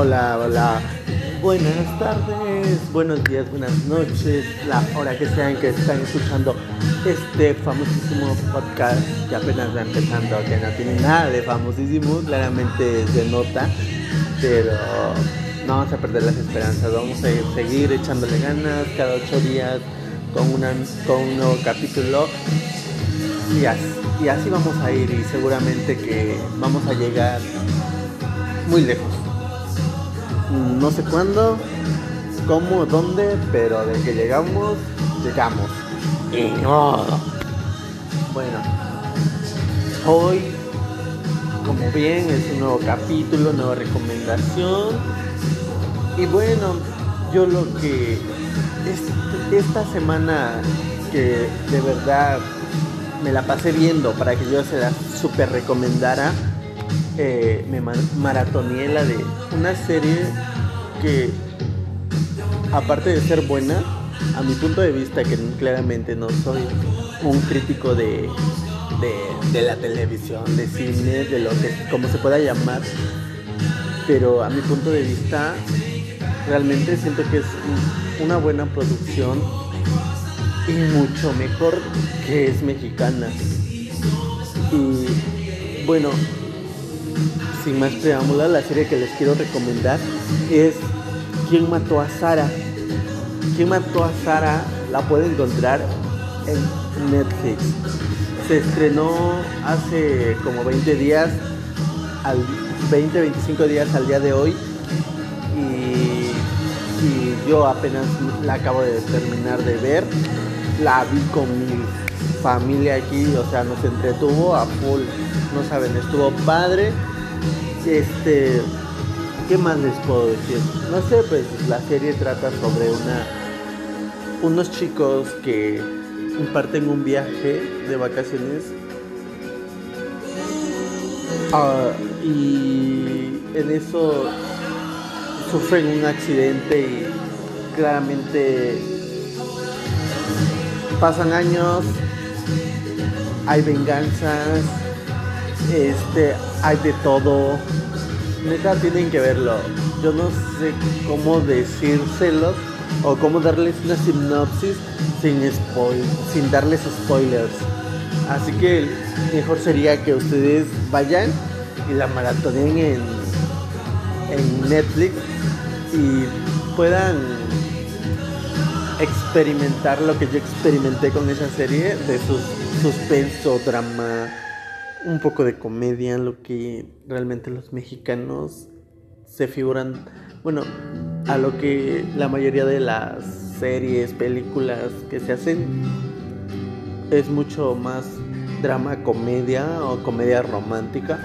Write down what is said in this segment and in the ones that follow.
Hola, hola. Buenas tardes, buenos días, buenas noches, la hora que sean que están escuchando este famosísimo podcast que apenas va empezando, que no tiene nada de famosísimo, claramente se nota, pero no vamos a perder las esperanzas, vamos a seguir echándole ganas cada ocho días con, una, con un nuevo capítulo y así, y así vamos a ir y seguramente que vamos a llegar muy lejos. No sé cuándo, cómo, dónde, pero de que llegamos, llegamos. Y no. Bueno, hoy, como bien, es un nuevo capítulo, nueva recomendación. Y bueno, yo lo que esta semana que de verdad me la pasé viendo para que yo se la super recomendara eh, me maratoneé la de una serie que, aparte de ser buena, a mi punto de vista, que claramente no soy un crítico de, de, la televisión, de cine, de lo que, como se pueda llamar, pero a mi punto de vista, realmente siento que es una buena producción y mucho mejor que es mexicana. Y bueno, sin más preámbulos, la serie que les quiero recomendar es ¿Quién mató a Sara? ¿Quién mató a Sara? La puede encontrar en Netflix. Se estrenó hace como 20 días, al 20, 25 días al día de hoy. Y, yo apenas la acabo de terminar de ver. La vi con mi familia aquí, o sea, nos entretuvo a full. No saben, estuvo padre este, ¿qué más les puedo decir? No sé, pues la serie trata sobre una unos chicos que imparten un viaje de vacaciones ah, y en eso sufren un accidente y claramente pasan años, hay venganzas, este, hay de todo. Neta, tienen que verlo. Yo no sé cómo decírselo o cómo darles una sinopsis sin, spoil, sin darles spoilers. Así que mejor sería que ustedes vayan y la maratonen en, en Netflix y puedan experimentar lo que yo experimenté con esa serie de sus suspenso, drama, un poco de comedia, lo que realmente los mexicanos se figuran, bueno, a lo que la mayoría de las series, películas que se hacen es mucho más drama, comedia o comedia romántica.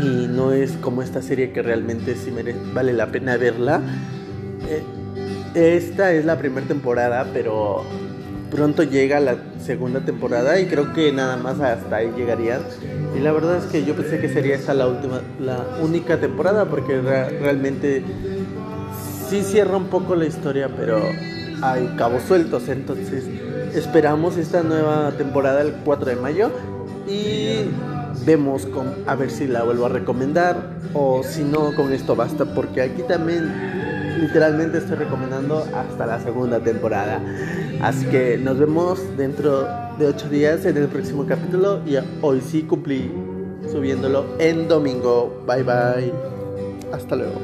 Y no es como esta serie que realmente sí vale la pena verla. Eh, esta es la primera temporada, pero pronto llega la segunda temporada y creo que nada más hasta ahí llegarían. Y la verdad es que yo pensé que sería esa la última, la única temporada porque realmente sí cierra un poco la historia, pero hay cabos sueltos. Entonces esperamos esta nueva temporada el 4 de mayo y vemos con, a ver si la vuelvo a recomendar o si no con esto basta porque aquí también literalmente estoy recomendando hasta la segunda temporada. Así que nos vemos dentro de ocho días en el próximo capítulo y hoy sí cumplí subiéndolo en domingo. Bye bye. Hasta luego.